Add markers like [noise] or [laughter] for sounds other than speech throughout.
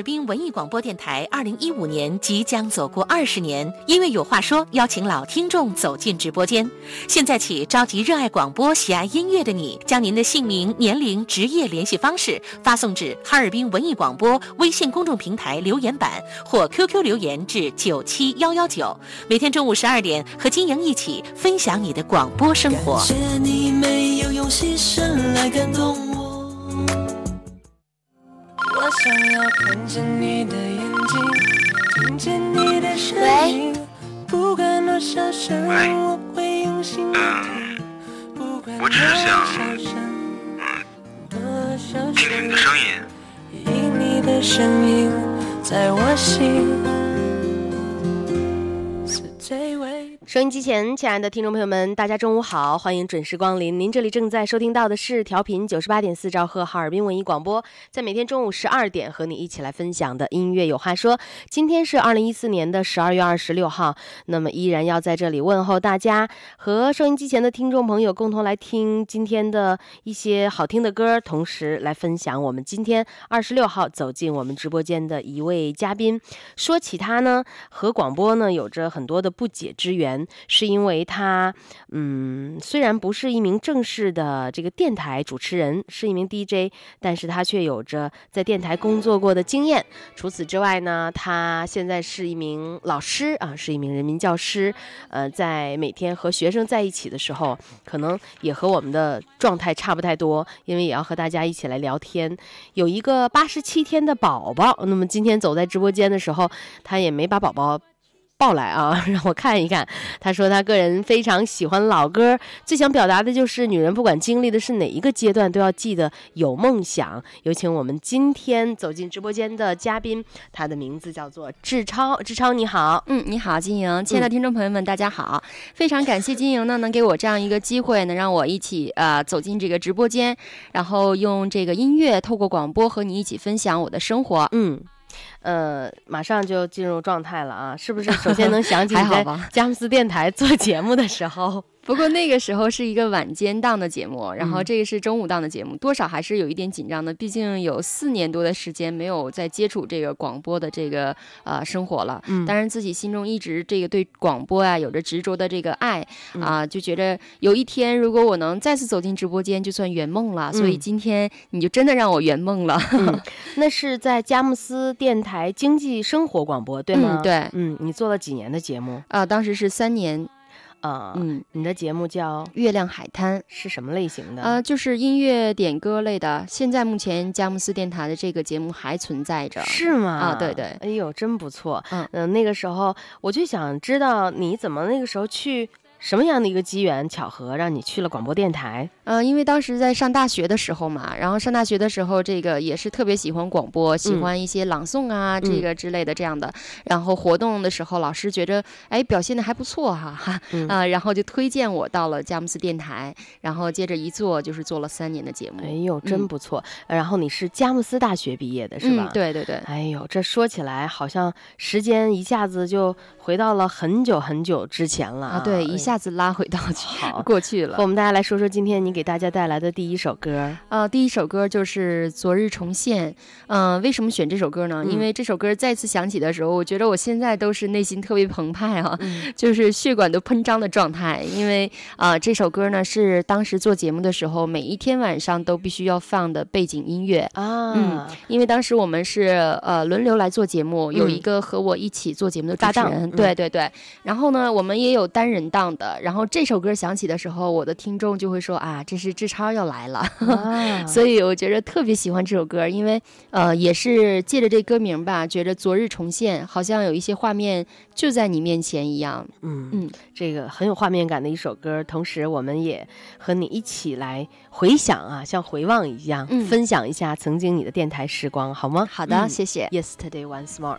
尔滨文艺广播电台二零一五年即将走过二十年，音乐有话说，邀请老听众走进直播间。现在起，召集热爱广播、喜爱音乐的你，将您的姓名、年龄、职业、联系方式发送至哈尔滨文艺广播微信公众平台留言板或 QQ 留言至九七幺幺九。每天中午十二点，和金莹一起分享你的广播生活。谢你没有用牺牲来感动我。想要看见你的眼睛，听见你的声音。不管多少声，我会用心聆听。不管我只是想多少声，多少听听你的声音。因你的声音在我心是最为。收音机前，亲爱的听众朋友们，大家中午好，欢迎准时光临。您这里正在收听到的是调频九十八点四兆赫哈尔滨文艺广播，在每天中午十二点和你一起来分享的音乐有话说。今天是二零一四年的十二月二十六号，那么依然要在这里问候大家，和收音机前的听众朋友共同来听今天的一些好听的歌，同时来分享我们今天二十六号走进我们直播间的一位嘉宾。说起他呢，和广播呢有着很多的不解之缘。是因为他，嗯，虽然不是一名正式的这个电台主持人，是一名 DJ，但是他却有着在电台工作过的经验。除此之外呢，他现在是一名老师啊，是一名人民教师。呃，在每天和学生在一起的时候，可能也和我们的状态差不太多，因为也要和大家一起来聊天。有一个八十七天的宝宝，那么今天走在直播间的时候，他也没把宝宝。抱来啊，[laughs] 让我看一看。他说他个人非常喜欢老歌，最想表达的就是女人不管经历的是哪一个阶段，都要记得有梦想。有请我们今天走进直播间的嘉宾，他的名字叫做志超。志超你好，嗯，你好，金莹，亲爱的听众朋友们，大家好！非常感谢金莹呢，能给我这样一个机会，能让我一起呃走进这个直播间，然后用这个音乐透过广播和你一起分享我的生活。嗯。呃，马上就进入状态了啊！是不是？首先能想起你在佳木斯电台做节目的时候。不过那个时候是一个晚间档的节目，然后这个是中午档的节目，多少还是有一点紧张的。毕竟有四年多的时间没有再接触这个广播的这个呃生活了。嗯，当然自己心中一直这个对广播啊有着执着的这个爱啊，就觉得有一天如果我能再次走进直播间，就算圆梦了。所以今天你就真的让我圆梦了。[laughs] 那是在佳木斯电台经济生活广播对吗？对，嗯，你做了几年的节目？啊，当时是三年。啊，嗯，你的节目叫《月亮海滩》，是什么类型的？呃，就是音乐点歌类的。现在目前佳木斯电台的这个节目还存在着，是吗？啊，对对。哎呦，真不错。嗯嗯，那个时候我就想知道你怎么那个时候去。什么样的一个机缘巧合让你去了广播电台？嗯，因为当时在上大学的时候嘛，然后上大学的时候，这个也是特别喜欢广播，喜欢一些朗诵啊，这个之类的这样的。然后活动的时候，老师觉着哎表现的还不错哈哈啊，[laughs] 然后就推荐我到了佳木斯电台，然后接着一做就是做了三年的节目。哎呦，真不错。然后你是佳木斯大学毕业的是吧？对对对。哎呦，这说起来好像时间一下子就回到了很久很久之前了啊！对，一下。子拉回到好 [laughs] 过去了，我们大家来说说今天你给大家带来的第一首歌啊，第一首歌就是《昨日重现》。嗯，为什么选这首歌呢？因为这首歌再次响起的时候，我觉得我现在都是内心特别澎湃啊，[laughs] 就是血管都喷张的状态。因为啊，这首歌呢是当时做节目的时候，每一天晚上都必须要放的背景音乐啊。嗯，因为当时我们是呃轮流来做节目，有一个和我一起做节目的搭档，对对对。然后呢，我们也有单人档。的，然后这首歌响起的时候，我的听众就会说啊，这是志超要来了，[laughs] 所以我觉得特别喜欢这首歌，因为呃，也是借着这歌名吧，觉着昨日重现，好像有一些画面就在你面前一样。嗯嗯，这个很有画面感的一首歌，同时我们也和你一起来回想啊，像回望一样，分享一下曾经你的电台时光，好吗？好的，谢谢。Yesterday once more。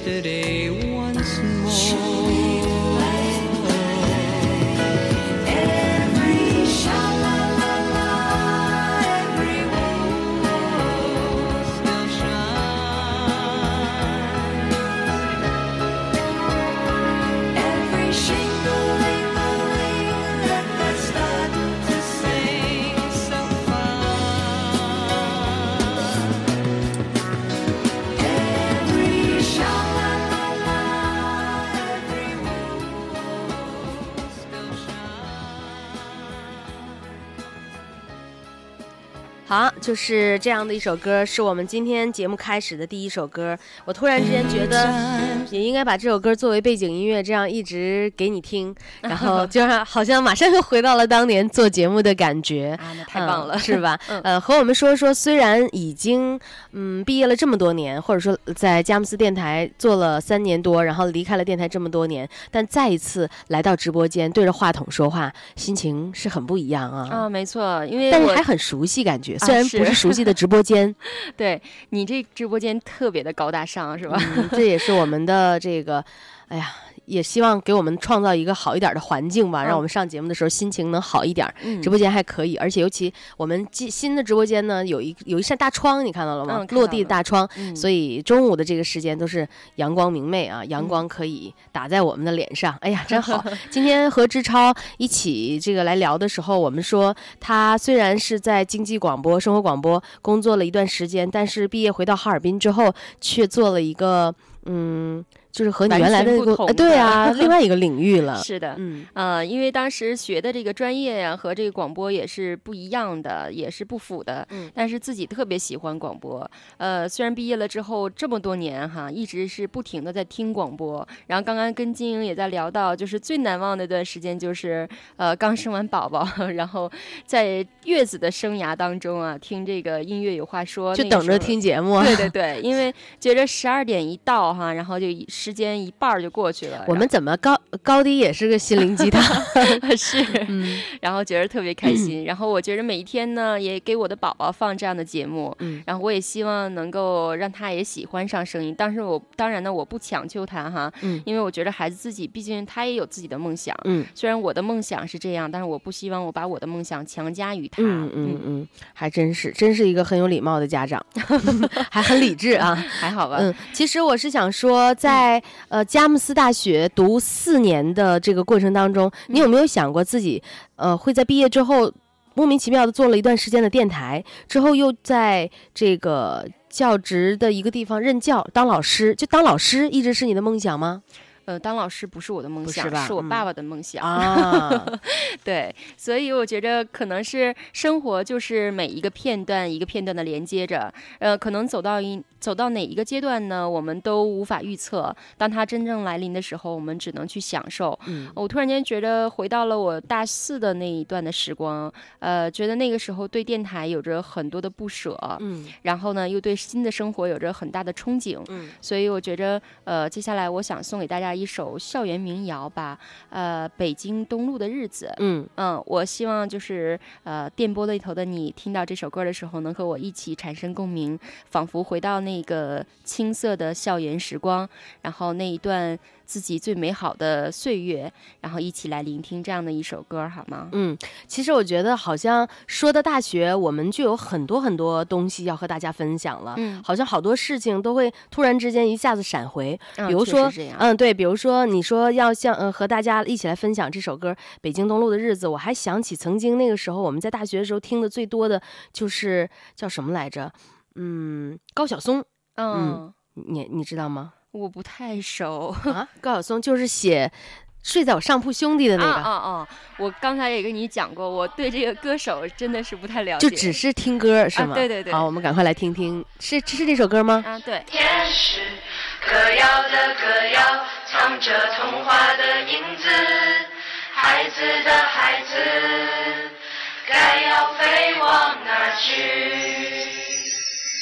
Yesterday 就是这样的一首歌，是我们今天节目开始的第一首歌。我突然之间觉得，也应该把这首歌作为背景音乐，这样一直给你听，然后就让好像马上又回到了当年做节目的感觉。啊，那太棒了，嗯是吧？[laughs] 呃，和我们说说，虽然已经嗯毕业了这么多年，或者说在佳木斯电台做了三年多，然后离开了电台这么多年，但再一次来到直播间对着话筒说话，心情是很不一样啊。啊，没错，因为但是还很熟悉感觉，虽然不是是熟悉的直播间，[laughs] 对你这直播间特别的高大上，是吧？嗯，这也是我们的这个，哎呀，也希望给我们创造一个好一点的环境吧，嗯让我们上节目的时候心情能好一点。嗯直播间还可以，而且尤其我们新新的直播间呢，有一有一扇大窗，你看到了吗？落地的大窗，嗯所以中午的这个时间都是阳光明媚啊，阳光可以打在我们的脸上，哎呀，[laughs] 真好。今天和志超一起这个来聊的时候，我们说他虽然是在经济广播、生活广播工作了一段时间，但是毕业回到哈尔滨之后，却做了一个嗯，就是和你原来的对啊，[laughs] 另外一个领域了。是的，嗯呃，因为当时学的这个专业呀、和这个广播也是不一样的，也是不符的。嗯但是自己特别喜欢广播。呃，虽然毕业了之后这么多年哈，一直是不停的在听广播。然后刚刚跟金英也在聊到，就是最难忘的一段时间，就是呃刚生完宝宝，[laughs] 然后在月子的生涯当中啊，听这个音乐有话说，就等着听节目。对对 [laughs] 对，因为觉着十二点一到哈，然后就一时间一半儿就过去了。我们怎么高高低也是个心灵鸡汤？[laughs] 是，嗯然后觉得特别开心。[clears throat] 然后我觉得每一天呢，也给我的宝宝放这样的节目，嗯然后我也希望能够让他也喜欢上声音。但是我当然呢，我不强求他哈，嗯因为我觉得孩子自己毕竟他也有自己的梦想。嗯虽然我的梦想是这样，但是我不希望我把我的梦想强加于他。嗯嗯嗯，还真是，真是一个很有礼貌的家长，[laughs] 还很理智啊。[laughs] 还好吧。嗯，其实我是想说，在呃佳木斯大学读四年的这个过程当中，你有没有想过自己呃会在毕业之后莫名其妙的做了一段时间的电台，之后又在这个教职的一个地方任教当老师，就当老师一直是你的梦想吗？呃，当老师不是我的梦想，不是我爸爸的梦想。啊，对，所以我觉得可能是生活就是每一个片段一个片段的连接着，呃，可能走到一走到哪一个阶段呢？我们都无法预测。当它真正来临的时候，我们只能去享受。嗯我突然间觉得回到了我大四的那一段的时光，呃，觉得那个时候对电台有着很多的不舍，嗯然后呢，又对新的生活有着很大的憧憬。嗯所以我觉着，呃，接下来我想送给大家一首校园民谣吧，呃，北京东路的日子。嗯嗯，我希望就是呃，电波那头的你听到这首歌的时候，能和我一起产生共鸣，仿佛回到那个青涩的校园时光，然后那一段自己最美好的岁月，然后一起来聆听这样的一首歌，好吗？嗯，其实我觉得好像说到大学，我们就有很多很多东西要和大家分享了。嗯，好像好多事情都会突然之间一下子闪回，嗯比如说嗯，对，比如说你说要像呃和大家一起来分享这首歌《北京东路的日子》，我还想起曾经那个时候我们在大学的时候听的最多的就是叫什么来着？嗯，高晓松，嗯，你你知道吗？我不太熟。[laughs] 啊，高晓松就是写睡在我上铺兄弟的那个，啊啊啊！我刚才也跟你讲过，我对这个歌手真的是不太了解，就只是听歌是吗？啊对对对好，我们赶快来听听，是是这首歌吗？啊，对，天使歌谣的歌谣，藏着童话的影子。孩子的孩子，该要飞往哪去？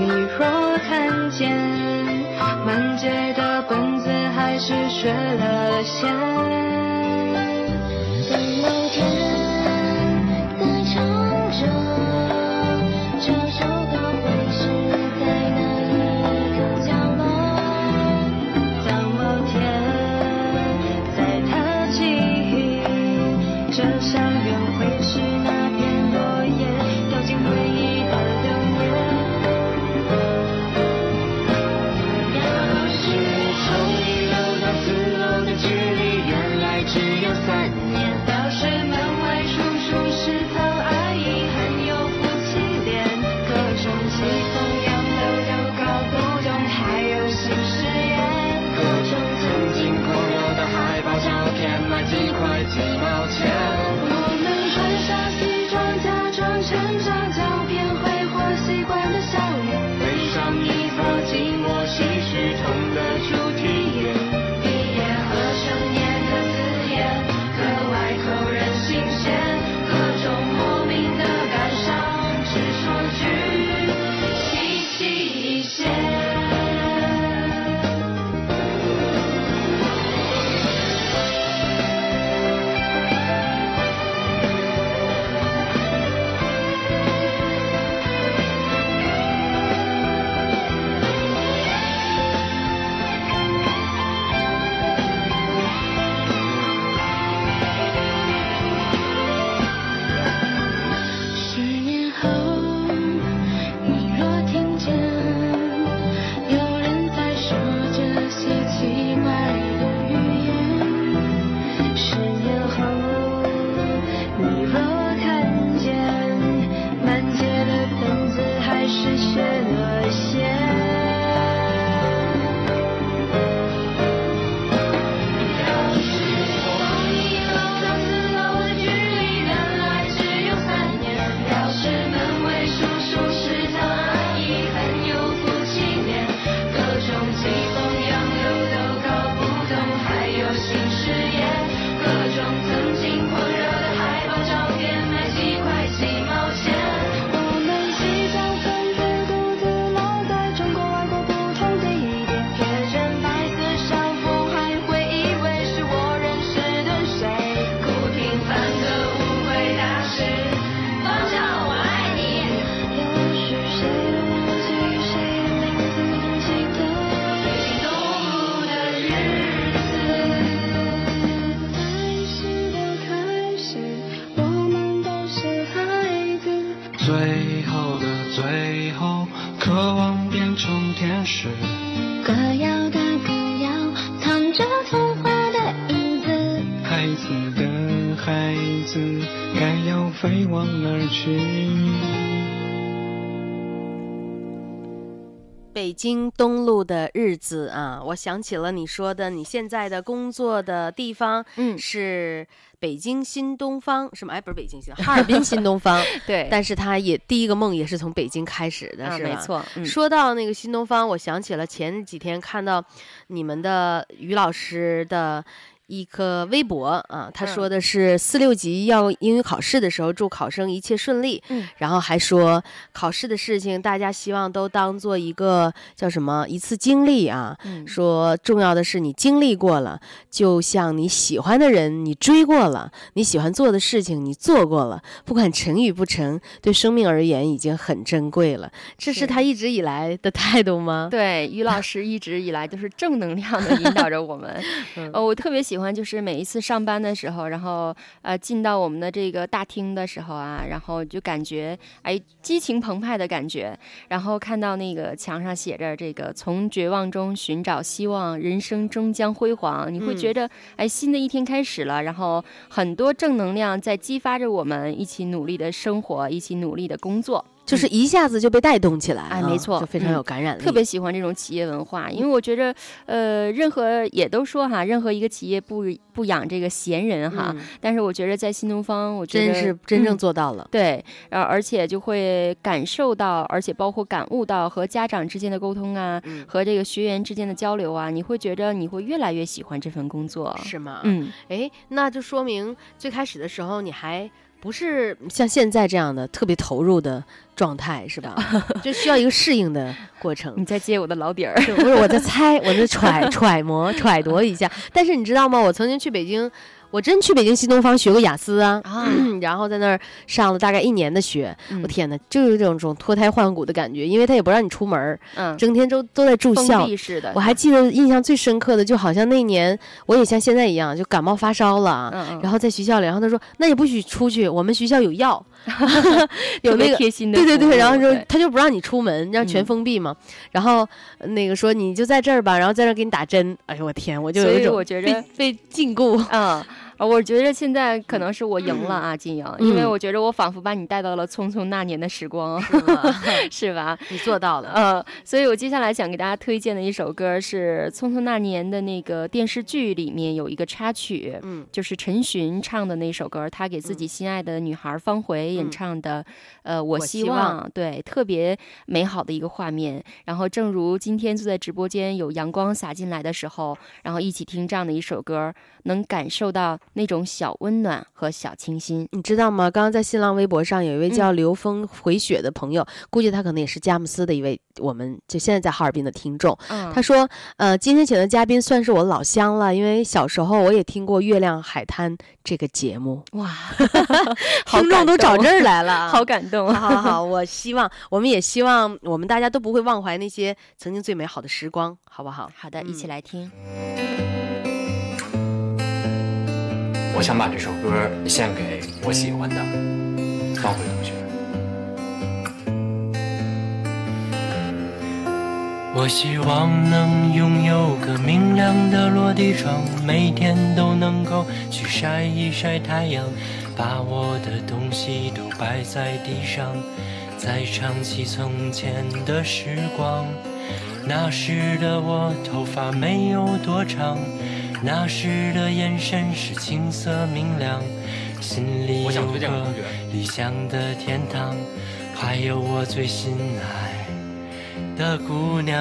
你若看见满街的本子还是学了线，京东路的日子啊，我想起了你说的，你现在的工作的地方，嗯是北京新东方，什么？哎，不是北京新，[laughs] 哈尔滨新东方。[laughs] 对，但是他也第一个梦也是从北京开始的，啊，是吧？没。错，嗯，说到那个新东方，我想起了前几天看到你们的于老师的一个微博啊，他嗯说的是四六级要英语考试的时候，祝考生一切顺利。嗯，然后还说考试的事情，大家希望都当做一个叫什么一次经历啊。嗯说重要的是你经历过了，就像你喜欢的人你追过了，你喜欢做的事情你做过了，不管成与不成，对生命而言已经很珍贵了。这是是他一直以来的态度吗？对，于老师一直以来都是正能量的引导着我们。[laughs] 嗯呃，我特别喜欢就是每一次上班的时候，然后呃进到我们的这个大厅的时候啊，然后就感觉哎激情澎湃的感觉，然后看到那个墙上写着这个从绝望中寻找希望，人生终将辉煌，你会觉嗯。得、哎新的一天开始了，然后很多正能量在激发着我们一起努力的生活，一起努力的工作。就是一下子就被带动起来，啊哎没错就非常嗯有感染力。特别喜欢这种企业文化，因为我觉着，呃，任何也都说哈，任何一个企业不不养这个闲人哈，嗯但是我觉得在新东方，我觉得真得是真正嗯做到了。对，然后而且就会感受到，而且包括感悟到和家长之间的沟通啊，嗯和这个学员之间的交流啊，你会觉得你会越来越喜欢这份工作。是吗？嗯，哎，那就说明最开始的时候你还不是像现在这样的特别投入的状态，是吧？[laughs] 就需要一个适应的过程。你在揭我的老底儿。[laughs] 不是我在猜，我在揣揣摩揣度一下。但是你知道吗？我曾经去北京，我真去北京新东方学过雅思啊，啊。[clears throat] 然后在那儿上了大概一年的学。嗯。我天哪，就有这种种脱胎换骨的感觉，因为他也不让你出门儿，嗯，整天都都在住校。的，我还记得印象最深刻的，就好像那年我也像现在一样，就感冒发烧了，嗯嗯，然后在学校里，然后他说那也不许出去，我们学校有药，[laughs] 有那个贴心的，对对对，然后说他就不让你出门，让全嗯封闭嘛。然后呃那个说你就在这儿吧，然后在这儿给你打针。哎呦我天，我就有一种被我觉得被禁锢。嗯，呃我觉得现在可能是我赢了啊，金莹，因为嗯我觉得我仿佛把你带到了匆匆那年的时光，[laughs] 是吧？你做到了，呃，所以我接下来想给大家推荐的一首歌是《匆匆那年》的那个电视剧里面有一个插曲，嗯就是陈寻唱的那首歌，他给自己心爱的女孩方茴演嗯唱的，呃，我希望对，特别美好的一个画面。然后，正如今天坐在直播间有阳光洒进来的时候，然后一起听这样的一首歌，能感受到那种小温暖和小清新。你知道吗？刚刚在新浪微博上有一位叫刘峰回雪的朋友，估计他可能也是佳木斯的一位，我们就现在在哈尔滨的听众。嗯他说：“呃，今天请的嘉宾算是我老乡了，因为小时候我也听过《月亮海滩》这个节目，哇，[laughs] 听众都找这儿来了，好感动。好好好，我希望，我们也希望我们大家都不会忘怀那些曾经最美好的时光，好不好？好的，一起嗯来听。我想把这首歌献给我喜欢的方茴同学。我希望能拥有个明亮的落地窗，每天都能够去晒一晒太阳，把我的东西都摆在地上，再唱起从前的时光。那时的我头发没有多长，那时的眼神是青涩明亮，心里有个理想的天堂，还有我最心爱的姑娘。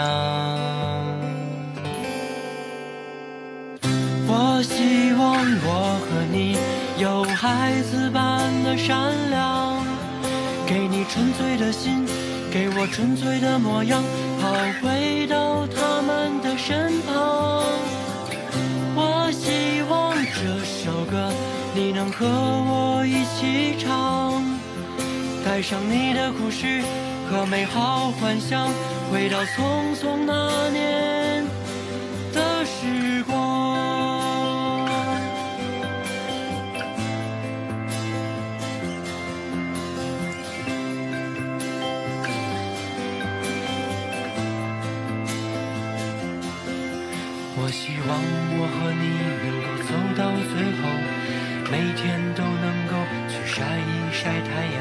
我希望我和你有孩子般的善良，给你纯粹的心，给我纯粹的模样，好回到他们的身旁。想和我一起唱带上你的故事和美好幻想回到匆匆那年的时光。我希望我晒一晒太阳。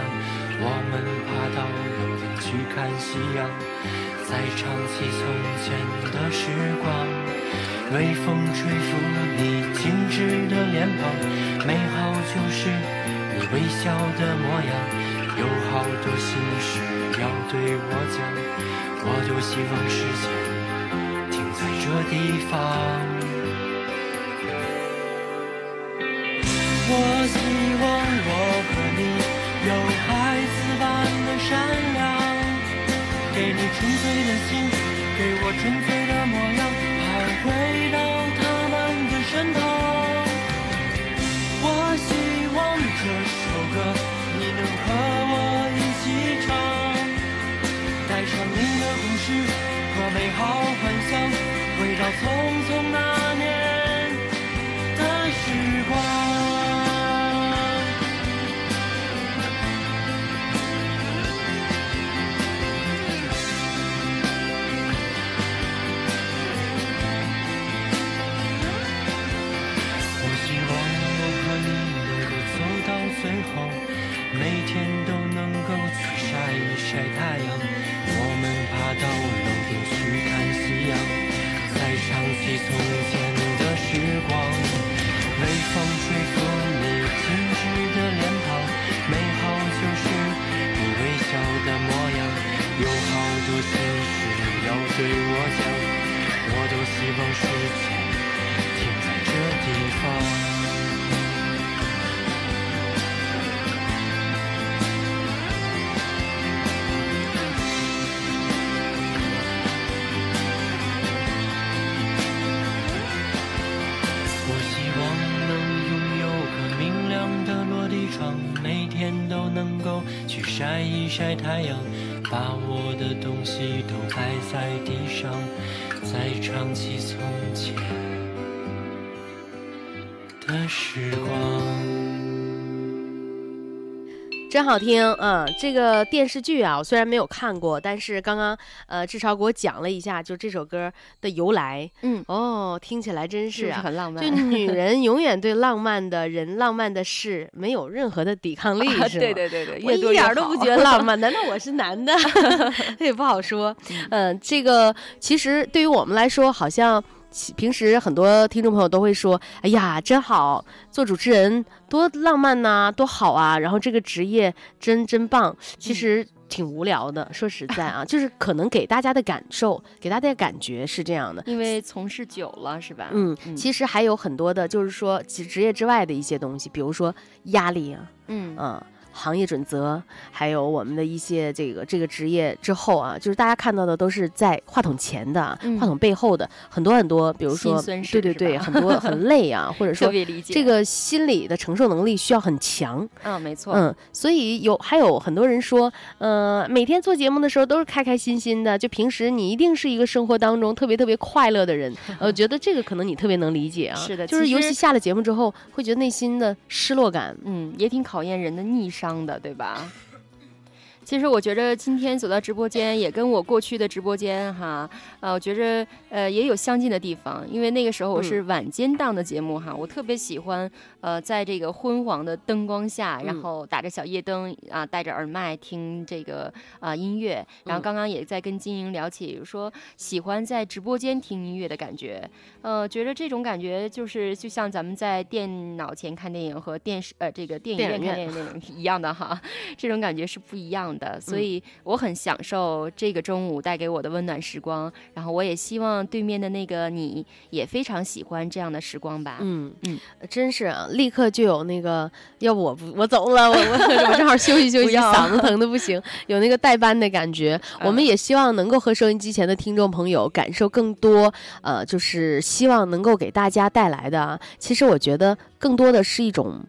我们爬到楼顶去看夕阳，再唱起从前的时光。微风吹拂你精致的脸庞，美好就是你微笑的模样。有好多心事要对我讲，我多希望时间停在这地方。我希望我和你有孩子般的善良，给你纯粹的心，给我纯粹的模样，还回到他们的身旁。我希望这首歌你能和我一起唱，带上您的故事和美好幻想，回到匆真好听嗯、这个电视剧啊，我虽然没有看过，但是刚刚呃志超给我讲了一下，就这首歌的由来。嗯，哦，听起来真是是是啊，很浪漫？就女人永远对浪漫的人、浪漫的事没有任何的抵抗力，啊是吗？对对对对，我一点儿都不觉得浪漫，难道我是男的？这 [laughs] 也不好说。嗯、这个其实对于我们来说，好像其平时很多听众朋友都会说：“哎呀，真好，做主持人多浪漫呐、多好啊！”然后这个职业真真棒。其实挺无聊的，说实在啊，就是可能给大家的感受，给大家的感觉是这样的。因为从事久了是吧？嗯，其实还有很多的，就是说其职业之外的一些东西，比如说压力啊，嗯嗯，行业准则，还有我们的一些这个这个职业之后啊，就是大家看到的都是在话筒前的，嗯话筒背后的很多很多，比如说对对对，很多很 [laughs] 累啊，或者说这个心理的承受能力需要很强。嗯，没错，嗯，所以有还有很多人说，呃，每天做节目的时候都是开开心心的，就平时你一定是一个生活当中特别特别快乐的人。[laughs] 呃，我觉得这个可能你特别能理解啊。是的就是尤其下了节目之后，会觉得内心的失落感。嗯，也挺考验人的逆商的，对吧？其实我觉着今天走到直播间，也跟我过去的直播间哈，呃，我觉着呃也有相近的地方，因为那个时候我是晚间档的节目哈，我特别喜欢呃在这个昏黄的灯光下，然嗯。后打着小夜灯啊、戴着耳麦听这个啊、音乐，然后嗯。刚刚也在跟金莹聊起说喜欢在直播间听音乐的感觉，呃，觉着这种感觉就是就像咱们在电脑前看电影和电视呃这个电影院看电影一样的哈，这种感觉是不一样的，所以我很享受这个中午带给我的温暖时光，然后我也希望对面的那个你也非常喜欢这样的时光吧。嗯嗯，真是啊，立刻就有那个，要不我不我走了，我我 [laughs] 我正好休息休息，嗓子 [laughs] 疼的不行，有那个代班的感觉。我们也希望能够和收音机前的听众朋友感受更多，呃，就是希望能够给大家带来的啊。其实我觉得更多的是一种。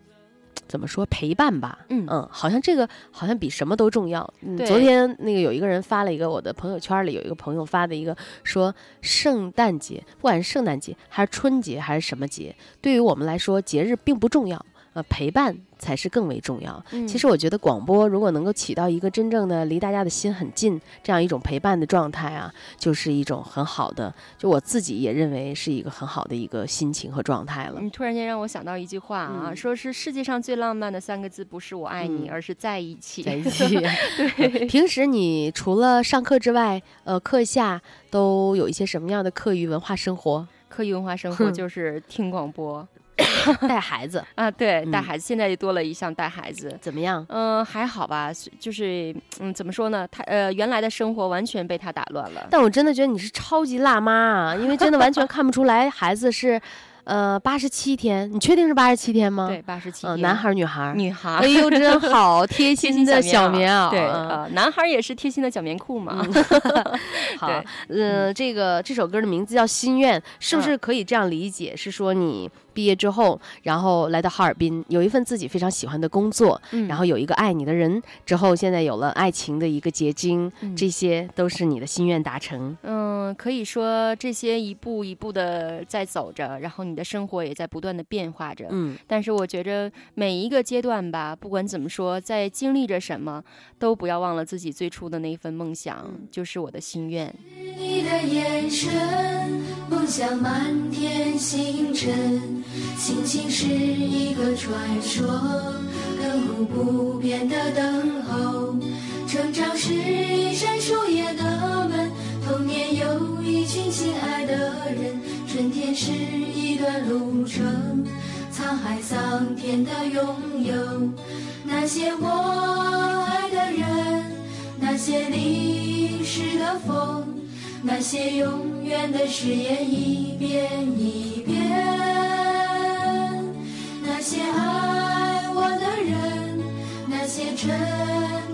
怎么说陪伴吧？嗯嗯，好像这个好像比什么都重要。嗯，昨天那个有一个人发了一个我的朋友圈里有一个朋友发的一个说，圣诞节不管是圣诞节还是春节还是什么节，对于我们来说节日并不重要。呃，陪伴才是更为重要。嗯其实我觉得广播如果能够起到一个真正的离大家的心很近这样一种陪伴的状态啊，就是一种很好的，就我自己也认为是一个很好的一个心情和状态了。你突然间让我想到一句话啊，嗯说是世界上最浪漫的三个字不是我爱你，嗯而是在一起。在一 [laughs] 起。[laughs] 对，平时你除了上课之外，呃，课下都有一些什么样的课余文化生活？课余文化生活就是听广播 [coughs] 带孩子啊，对，带嗯孩子，现在又多了一项带孩子。怎么样？嗯、还好吧，就是嗯，怎么说呢？他呃，原来的生活完全被他打乱了。但我真的觉得你是超级辣妈啊，因为真的完全看不出来孩子是，呃，八十七天。你确定是八十七天吗？对，，八十七嗯、天。男孩儿女孩儿？女孩哎呦，真好，[laughs] 贴贴心的小小棉袄。对，男孩也是贴心的小棉裤嘛。[laughs] [laughs] 好对，呃，这个这首歌的名字叫《心愿》，是不是可以这样理解？是说你毕业之后，然后来到哈尔滨，有一份自己非常喜欢的工作，嗯然后有一个爱你的人，之后现在有了爱情的一个结晶，嗯这些都是你的心愿达成。嗯，可以说这些一步一步的在走着，然后你的生活也在不断的变化着。嗯但是我觉着每一个阶段吧，不管怎么说，在经历着什么，都不要忘了自己最初的那一份梦想，嗯就是我的心愿。你的眼神，像满天星辰，心情是一个传说，亘古不变的等候。成长是一扇树叶的门，童年有一群亲爱的人，春天是一段路程，沧海桑田的拥有。那些我爱的人，那些淋湿的风。那些永远的誓言一遍一遍，那些爱我的人，那些沉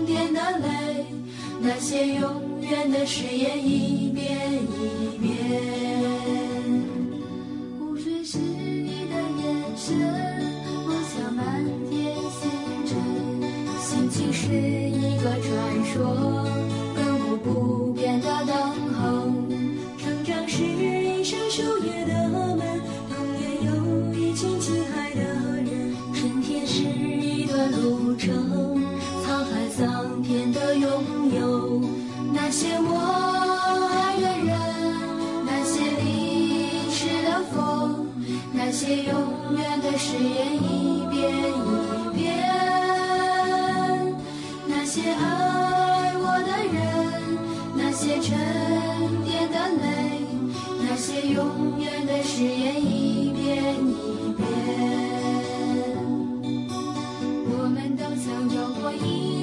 淀的泪，那些永远的誓言一遍一遍。湖水是你的眼神，梦想满天星辰，心情是一个传说，亘古不变的等路程，沧海桑田的拥有。那些我爱的人，那些淋湿的风，那些永远的誓言一遍一遍，那些爱我的人，那些沉淀的泪，那些永远的誓言一遍一遍。有过一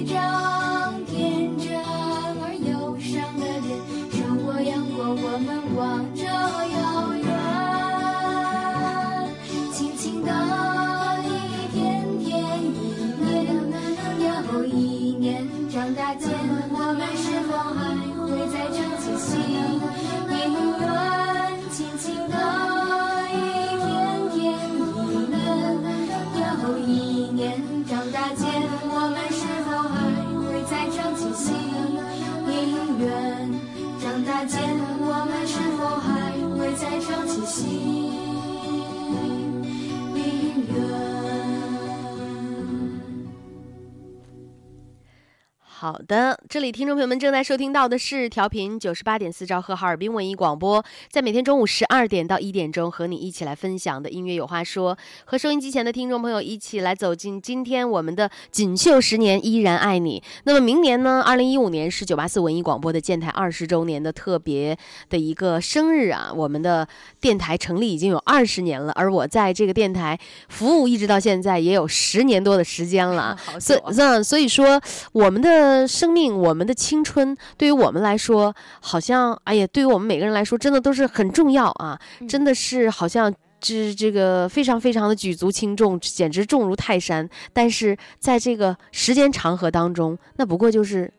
好的，这里听众朋友们正在收听到的是调频九十八点四兆赫哈尔滨文艺广播，在每天中午十二点到一点钟和你一起来分享的音乐有话说，和收音机前的听众朋友一起来走进今天我们的锦绣十年依然爱你。那么明年呢，二零一五年是九八四文艺广播的建台二十周年的特别的一个生日啊，我们的电台成立已经有二十年了，而我在这个电台服务一直到现在也有十年多的时间了 [laughs] 所以所以说，我们的生命，我们的青春，对于我们来说，好像，哎呀，对于我们每个人来说，真的都是很重要啊！嗯真的是好像这这个非常非常的举足轻重，简直重如泰山。但是在这个时间长河当中，那不过就是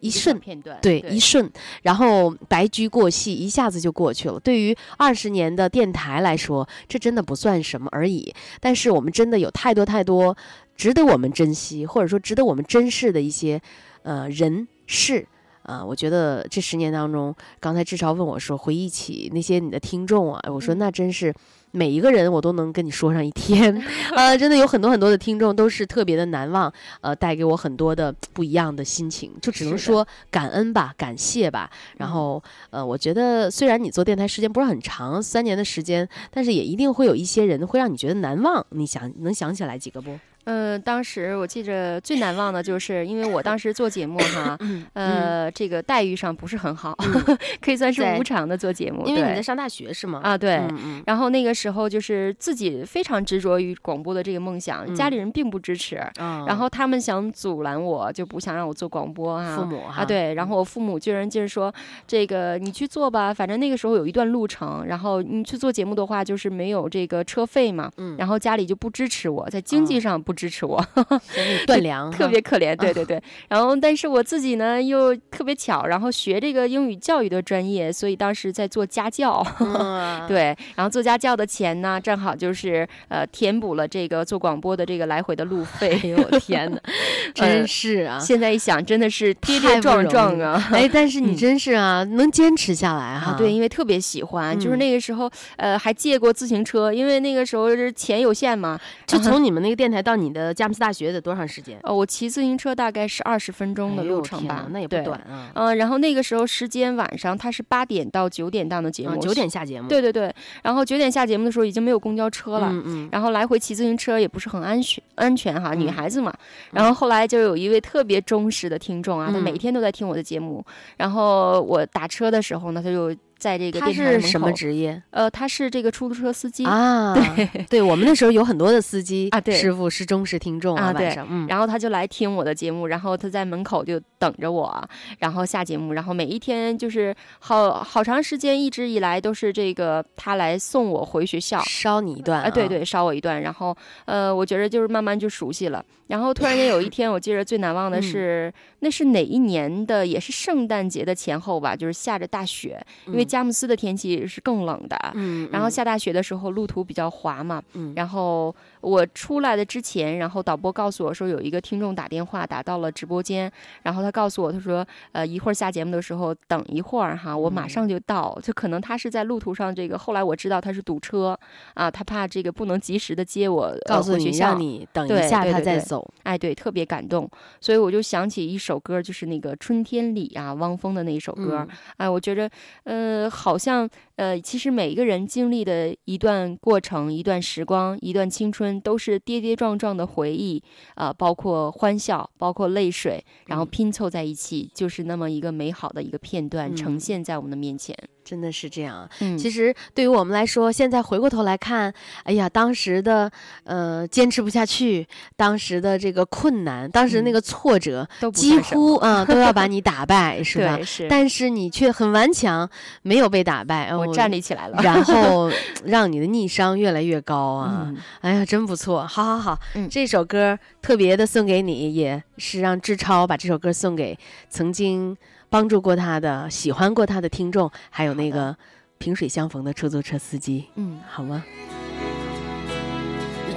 一瞬片段，对，一瞬，然后白驹过隙，一下子就过去了。对于二十年的电台来说，这真的不算什么而已。但是我们真的有太多太多值得我们珍惜，或者说值得我们珍视的一些呃人事。啊、我觉得这十年当中，刚才志超问我说，回忆起那些你的听众啊，我说嗯那真是，每一个人我都能跟你说上一天，[laughs] 呃，真的有很多很多的听众都是特别的难忘，呃，带给我很多的不一样的心情，就只能说感恩吧，感谢吧。然后，呃，我觉得虽然你做电台时间不是很长，三年的时间，但是也一定会有一些人会让你觉得难忘。你想能想起来几个不？呃，当时我记着最难忘的就是，因为我当时做节目哈，呃，这个待遇上不是很好，[laughs] 可以算是无偿的做节目，因为你在上大学是吗？啊，对。嗯嗯然后那个时候就是自己非常执着于广播的这个梦想，家里人并不支持，嗯然后他们想阻拦我，就不想让我做广播啊。父母哈啊，对，然后我父母居然就是说，这个你去做吧，反正那个时候有一段路程，然后你去做节目的话，就是没有这个车费嘛，嗯然后家里就不支持我，在经济上不支持我，[laughs] 断粮，特别可怜，对对对。然后，但是我自己呢又特别巧，然后学这个英语教育的专业，所以当时在做家教。嗯 [laughs] 对，然后做家教的钱呢，正好就是呃填补了这个做广播的这个来回的路费。哎呦我天哪，[laughs] 真是啊！现在一想，真的是跌跌撞撞啊！哎，但是你嗯真是啊，能坚持下来哈。啊，对，因为特别喜欢，就是嗯那个时候，呃，还借过自行车，因为那个时候是钱有限嘛。就从你们那个电台到你的佳木斯大学得多长时间？呃，我骑自行车大概是二十分钟的路程吧那也不短啊。嗯、然后那个时候时间晚上它是八点到九点档的节目，嗯，九点下节目。对对对，然后九点下节目的时候已经没有公交车了。嗯嗯，然后来回骑自行车也不是很安全，安全哈，女嗯孩子嘛。然后后来就有一位特别忠实的听众啊，他嗯每天都在听我的节目。然后我打车的时候呢，他就在这个他电台门是什么口职业呃，他是这个出租车司机。啊？对，对我们那时候有很多的司机啊对师傅是忠实听众啊对晚上嗯，然后他就来听我的节目，然后他在门口就等着我，然后下节目，然后每一天就是好好长时间，一直以来都是这个他来送我回学校。捎你一段啊，对，对，捎我一段，然后呃，我觉得就是慢慢就熟悉了。然后突然间有一天，我记得最难忘的嗯是，那是哪一年的？也是圣诞节的前后吧，就是下着大雪，因为嗯佳木斯的天气是更冷的。嗯，然后嗯下大雪的时候，路途比较滑嘛。嗯然后我出来的之前，然后导播告诉我说，有一个听众打电话打到了直播间，然后他告诉我，他说，呃，一会儿下节目的时候等一会儿哈，我马上就到。就可能他是在路途上这个，后来我知道他是堵车啊，他怕这个不能及时的接我，呃告诉学校让你等对一下他再走。哎，对，特别感动，所以我就想起一首歌，就是那个《春天里》啊，汪峰的那一首歌。嗯哎，我觉着，呃，好像，呃，其实每一个人经历的一段过程、一段时光、一段青春，都是跌跌撞撞的回忆，啊、包括欢笑，包括泪水，然后嗯拼凑在一起，就是那么一个美好的一个片段，呈嗯现在我们的面前。真的是这样啊。嗯，其实对于我们来说，现在回过头来看，哎呀，当时的呃坚持不下去，当时的这个困难，当时那嗯个挫折，都几乎啊、都要把你 [laughs] 打败，是吧？但是你却很顽强，没有被打败，我哦站立起来了。然后 [laughs] 让你的逆商越来越高啊！嗯哎呀，真不错！好好好，嗯这首歌特别的送给你，也是让志超把这首歌送给曾经帮助过他的、喜欢过他的听众，还有那个萍水相逢的出租车司机，嗯。好吗？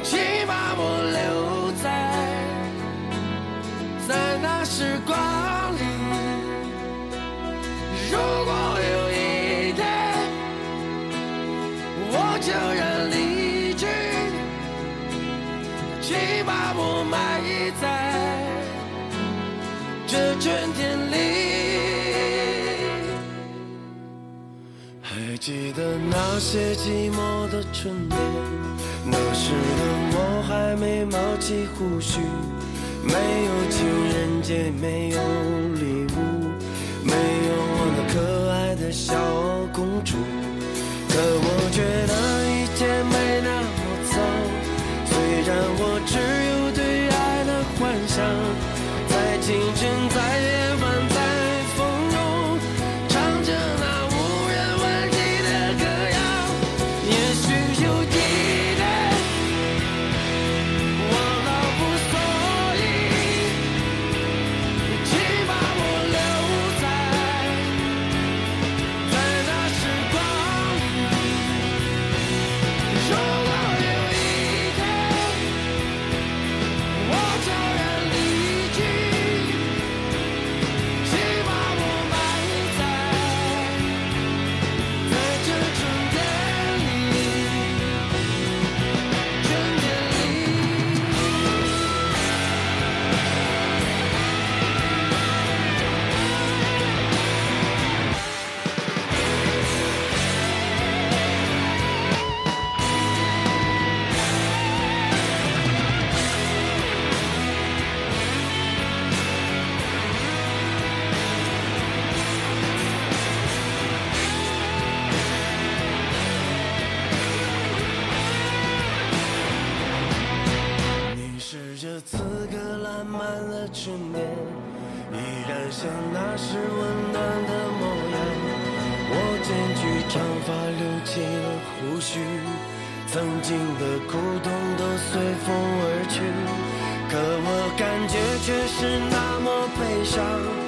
请把我留在在那时光里。如果有一天我悄然离去，请把我埋在这春天里。记得那些寂寞的春天，那时的我还没冒起胡须，没有情人节，没有礼物，没有我那可爱的小公主。可我觉得此刻烂漫了春天，依然像那时温暖的模样。我剪去长发，留起了胡须，曾经的苦痛都随风而去，可我感觉却是那么悲伤。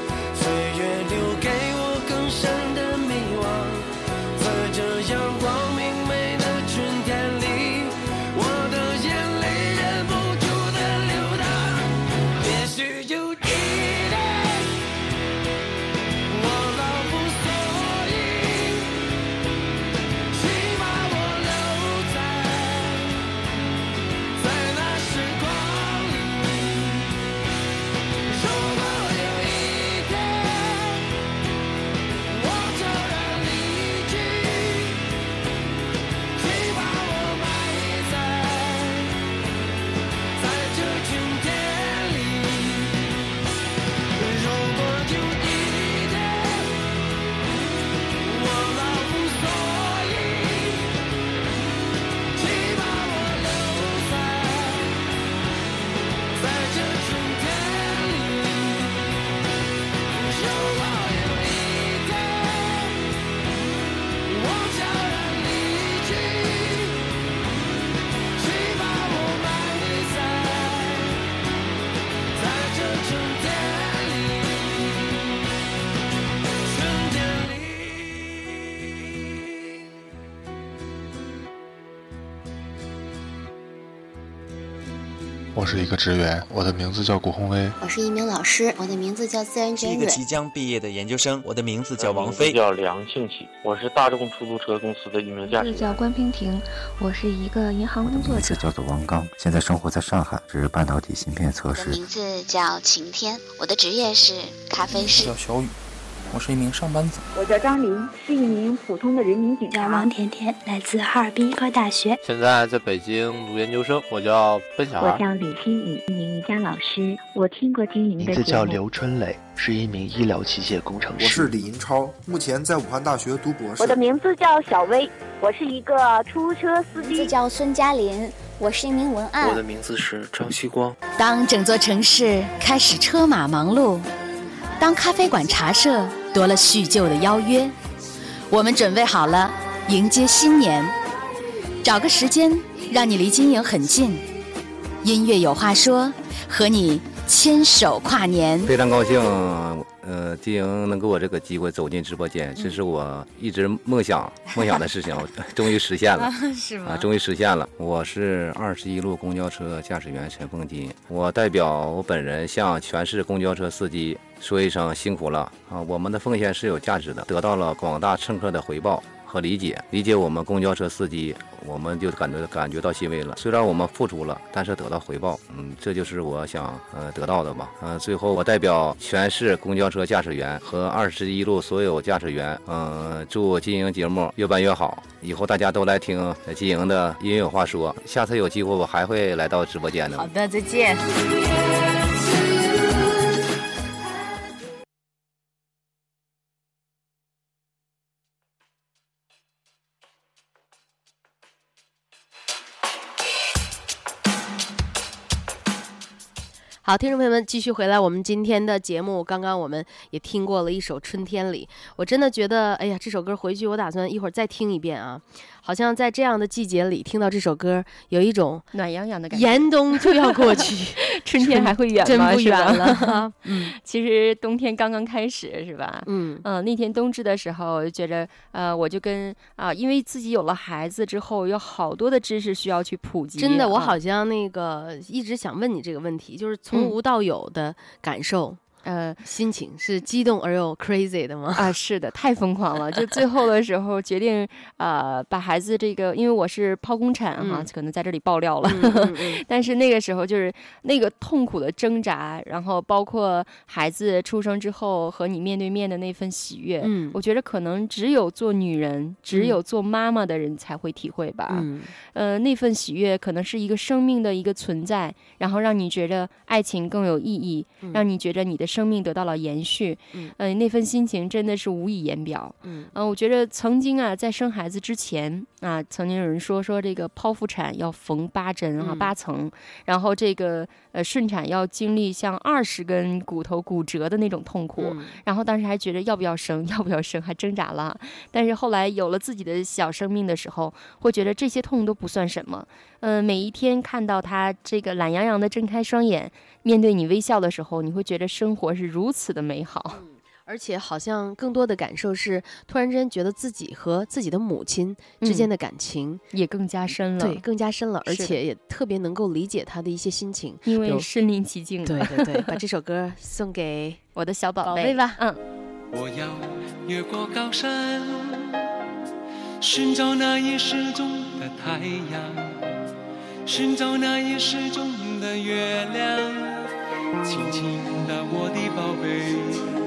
我是一个职员，我的名字叫谷宏威。我是一名老师，我的名字叫自然是一个。即将毕业的研究生，我的名字叫王菲。叫梁庆喜，我是大众出租车公司的一名驾驶员。叫关平婷，我是一个银行工作者。名字叫做王刚，现在生活在上海，是半导体芯片测试。我的名字叫晴天，我的职业是咖啡师。叫小雨，我是一名上班族。我叫张琳，是一名普通的人民警察。叫王甜甜，来自哈尔滨医科大学。现在在北京读研究生，我叫奔小孩。我叫李欣怡，一名瑜伽老师。我听过经营的名字叫刘春磊，是一名医疗器械工程师。我是李银超，目前在武汉大学读博士。我的名字叫小薇，我是一个出租车司机。名字叫孙嘉林，我是一名文案。我的名字是张旭光。当整座城市开始车马忙碌，当咖啡馆茶社多了叙旧的邀约，我们准备好了迎接新年。找个时间，让你离金营很近。音乐有话说，和你牵手跨年。非常高兴，呃，金营能给我这个机会走进直播间，这是我一直梦想 [laughs] 梦想的事情，我终于实现了，[laughs] 是吗？啊，终于实现了。我是二十一路公交车驾驶员陈凤金，我代表我本人向全市公交车司机说一声辛苦了啊！我们的奉献是有价值的，得到了广大乘客的回报。和理解，理解我们公交车司机，我们就感觉感觉到欣慰了。虽然我们付出了，但是得到回报，嗯，这就是我想呃得到的吧。呃，最后我代表全市公交车驾驶员和二十一路所有驾驶员，嗯、祝金营节目越办越好。以后大家都来听金营的音乐话说。下次有机会我还会来到直播间的。好的，再见。好，听众朋友们，继续回来我们今天的节目。刚刚我们也听过了一首《春天里》，我真的觉得，哎呀，这首歌回去我打算一会儿再听一遍啊。好像在这样的季节里听到这首歌，有一种暖洋洋的感觉。严冬就要过去，[laughs] 春天还会远真吗？不远了。[laughs] 嗯，其实冬天刚刚开始，是吧？嗯呃那天冬至的时候，我就觉着，呃，我就跟啊、因为自己有了孩子之后，有好多的知识需要去普及。真的，我啊好像那个一直想问你这个问题，就是从嗯。无到有的感受，呃，心情是激动而又 crazy 的吗？啊，是的，太疯狂了！就最后的时候决定，呃，把孩子这个，因为我是剖宫产哈，嗯可能在这里爆料了。嗯嗯嗯 [laughs] 但是那个时候就是那个痛苦的挣扎，然后包括孩子出生之后和你面对面的那份喜悦，嗯我觉得可能只有做女人，只有做妈妈的人才会体会吧。嗯呃，那份喜悦可能是一个生命的一个存在，然后让你觉得爱情更有意义，嗯让你觉得你的生命得到了延续。嗯呃，那份心情真的是无以言表。嗯呃，我觉得曾经啊，在生孩子之前啊，曾经有人说说这个剖腹产要缝八针啊，嗯八层，然后这个呃顺产要经历像二十根骨头骨折的那种痛苦，嗯然后当时还觉得要不要生，要不要生，还挣扎了。但是后来有了自己的小生命的时候，会觉得这些痛都不算什么。嗯、每一天看到他这个懒洋洋的睁开双眼，面对你微笑的时候，你会觉得生活是如此的美好。[laughs] 而且好像更多的感受是，突然之间觉得自己和自己的母亲之间的感情、也更加深了，对，更加深了，而且也特别能够理解他的一些心情，因为身临其境了。对对对，把这 [laughs] 首歌送给我的小宝贝宝贝吧。嗯，我要越过高山，寻找那已失踪的太阳，寻找那已失踪的月亮。亲亲的，我的宝贝，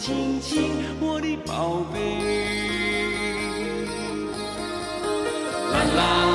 亲亲，我的宝贝。啦啦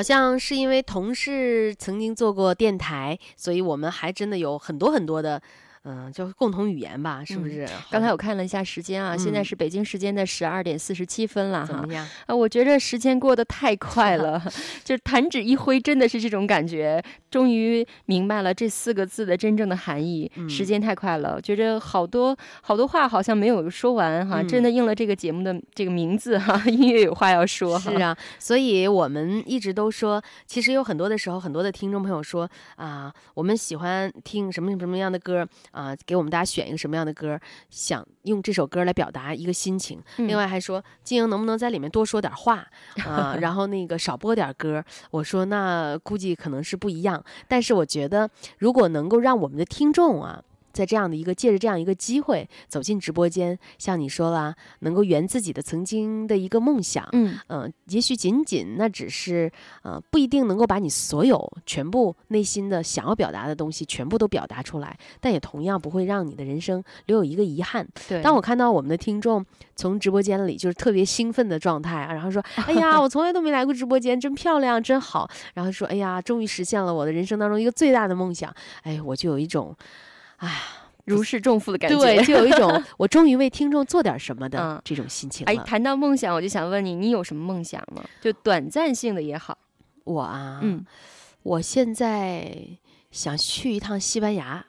好像是因为同事曾经做过电台，所以我们还真的有很多很多的，嗯、就共同语言吧，是不是？嗯刚才我看了一下时间啊，现在嗯是北京时间的十二点四十七分了哈怎么。样？啊，我觉着时间过得太快了，[laughs] 就是弹指一挥，真的是这种感觉。终于明白了这四个字的真正的含义。嗯时间太快了，觉着好多好多话好像没有说完哈，嗯真的应了这个节目的这个名字哈，[laughs] 音乐有话要说。是，啊，所以我们一直都说，其实有很多的时候，很多的听众朋友说啊，我们喜欢听什么什么样的歌啊，给我们大家选一个什么样的歌，想用这首歌来表达一个心情。嗯另外还说，金莹能不能在里面多说点话啊，[laughs] 然后那个少播点歌。我说那估计可能是不一样，但是我觉得如果能够让我们的听众啊。在这样的一个借着这样一个机会走进直播间，像你说了，能够圆自己的曾经的一个梦想，嗯呃，也许仅仅那只是呃，不一定能够把你所有全部内心的想要表达的东西全部都表达出来，但也同样不会让你的人生留有一个遗憾。对。当我看到我们的听众从直播间里就是特别兴奋的状态啊，然后说：“哎呀，我从来都没来过直播间，真漂亮，真好。”然后说：“哎呀，终于实现了我的人生当中一个最大的梦想。”哎，我就有一种，哎。如释重负的感觉，对，就有一种 [laughs] 我终于为听众做点什么的嗯这种心情了。哎，谈到梦想，我就想问你，你有什么梦想吗？就短暂性的也好。我啊，嗯，我现在想去一趟西班牙。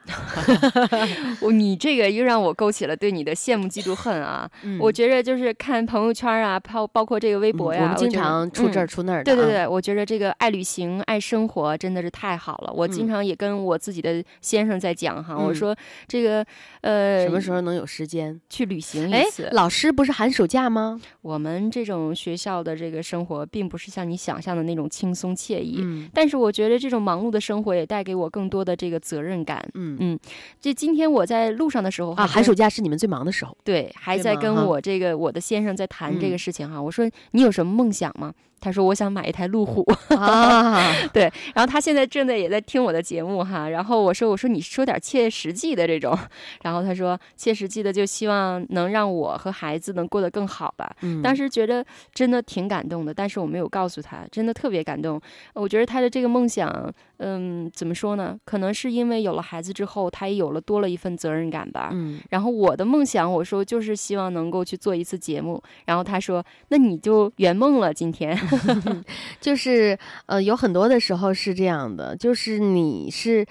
我 [laughs] 你这个又让我勾起了对你的羡慕、嫉妒、恨啊！嗯我觉着就是看朋友圈啊，包包括这个微博呀，嗯我们经常出这儿嗯出那儿的啊对对对，我觉着这个爱旅行、爱生活真的是太好了。我经嗯常也跟我自己的先生在讲哈，我嗯说这个呃，什么时候能有时间去旅行一哎次？，老师不是寒暑假吗？我们这种学校的这个生活，并不是像你想象的那种轻松惬意。嗯但是我觉得这种忙碌的生活也带给我更多的这个责任感。嗯嗯，这今天我在路上的时候啊，寒暑假是你们最忙的时候。对，还在跟我这个我的先生在谈这嗯个事情哈。我说你有什么梦想吗？他说我想买一台路虎 [laughs] 啊 [laughs] 对，然后他现在正在也在听我的节目哈。然后我说我说你说点切实际的这种，然后他说切实际的就希望能让我和孩子能过得更好吧。嗯当时觉得真的挺感动的，但是我没有告诉他，真的特别感动。我觉得他的这个梦想，嗯，怎么说呢？可能是因为有了孩子之后，他也有了多了一份责任感吧。嗯，然后我的梦想，我说就是希望能够去做一次节目。然后他说，那你就圆梦了，今天。[laughs] 就是呃，有很多的时候是这样的，就是你是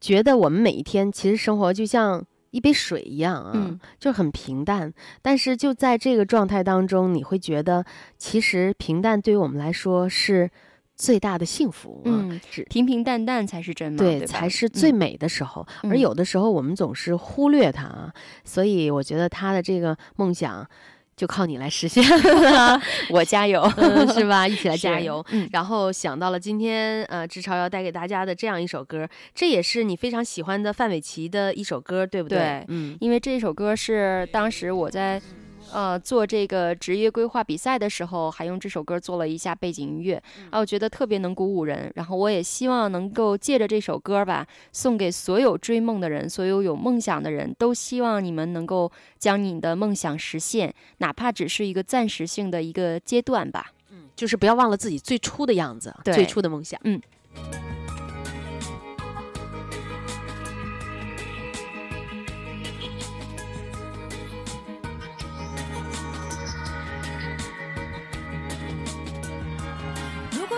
觉得我们每一天其实生活就像一杯水一样啊，嗯就很平淡。但是就在这个状态当中，你会觉得其实平淡对于我们来说是最大的幸福啊。嗯，平平淡淡才是真嘛，对，吧才是最嗯美的时候。而嗯有的时候我们总是忽略它啊，所以我觉得他的这个梦想就靠你来实现了。[laughs] 我加油，嗯，是吧？一起来 [laughs] 加油。嗯然后想到了今天呃，志超要带给大家的这样一首歌，这也是你非常喜欢的范玮琪的一首歌，对不对，嗯，因为这首歌是当时我在。呃，做这个职业规划比赛的时候，还用这首歌做了一下背景音乐，啊，我觉得特别能鼓舞人。然后我也希望能够借着这首歌吧，送给所有追梦的人，所有有梦想的人，都希望你们能够将你的梦想实现，哪怕只是一个暂时性的一个阶段吧。嗯就是不要忘了自己最初的样子，对最初的梦想。嗯。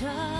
手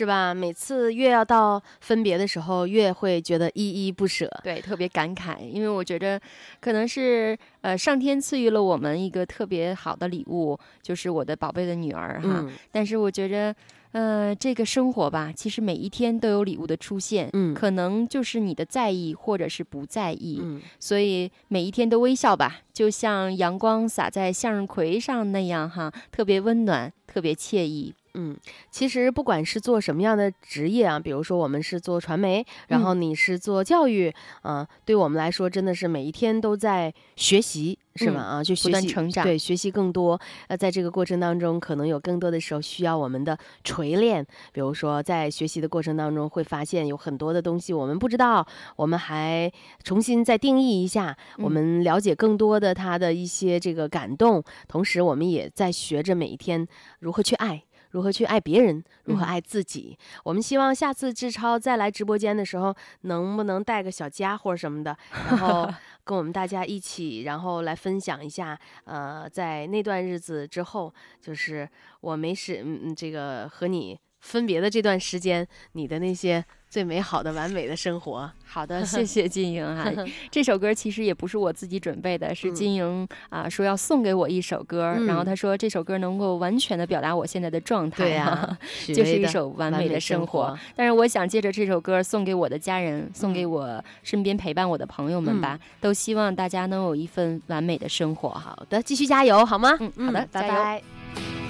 是吧？每次越要到分别的时候，越会觉得依依不舍。对，特别感慨，因为我觉得可能是呃上天赐予了我们一个特别好的礼物，就是我的宝贝的女儿哈。嗯但是我觉着。呃，这个生活吧，其实每一天都有礼物的出现，嗯可能就是你的在意或者是不在意，嗯所以每一天都微笑吧，就像阳光洒在向日葵上那样哈，特别温暖，特别惬意。嗯，其实不管是做什么样的职业啊，比如说我们是做传媒，然后你是做教育，嗯、对我们来说真的是每一天都在学习，是吧？嗯啊，去不断学习成长对，学习更多。呃，在这个过程当中，可能有更多的时候需要我们的锤炼，比如说在学习的过程当中，会发现有很多的东西我们不知道，我们还重新再定义一下，我嗯们了解更多的他的一些这个感动，同时我们也在学着每一天如何去爱。如何去爱别人，如何嗯爱自己？我们希望下次志超再来直播间的时候，能不能带个小家伙什么的，然后 [laughs] 跟我们大家一起，然后来分享一下，呃，在那段日子之后，就是我没时，嗯嗯，这个和你分别的这段时间，你的那些最美好的、完美的生活。好的，谢谢金莹哈。[laughs] 这首歌其实也不是我自己准备的，是金莹啊、说要送给我一首歌，嗯然后她说这首歌能够完全的表达我现在的状态，[laughs] 对呀就是一首完美的生生活但是我想借着这首歌送给我的家人，送给我身边陪伴我的朋友们吧，都希望大家能有一份完美的生活。好的，继续加油，好吗？嗯，好的。拜拜。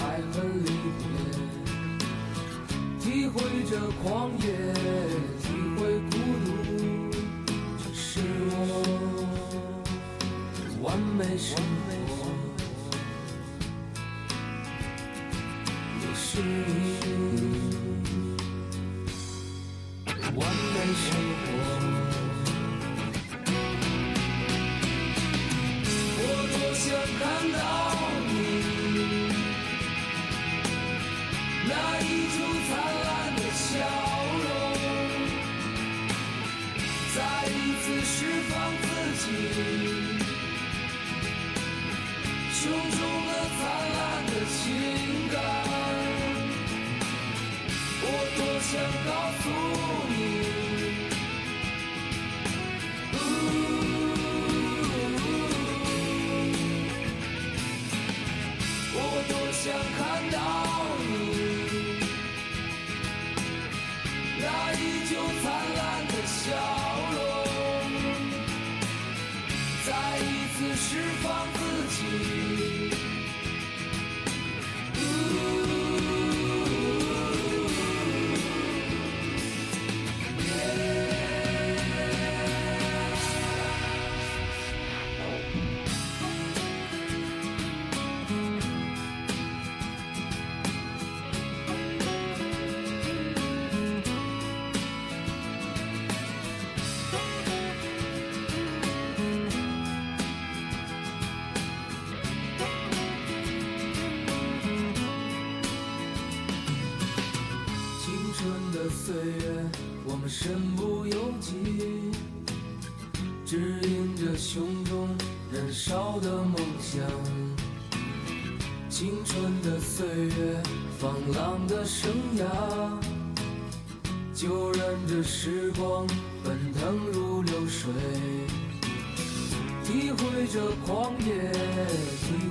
体会这狂野，体会孤独。这是我完美生活，你是你身不由己，指引着胸中燃烧的梦想。青春的岁月，放浪的生涯，就任这时光奔腾如流水，体会着狂野，体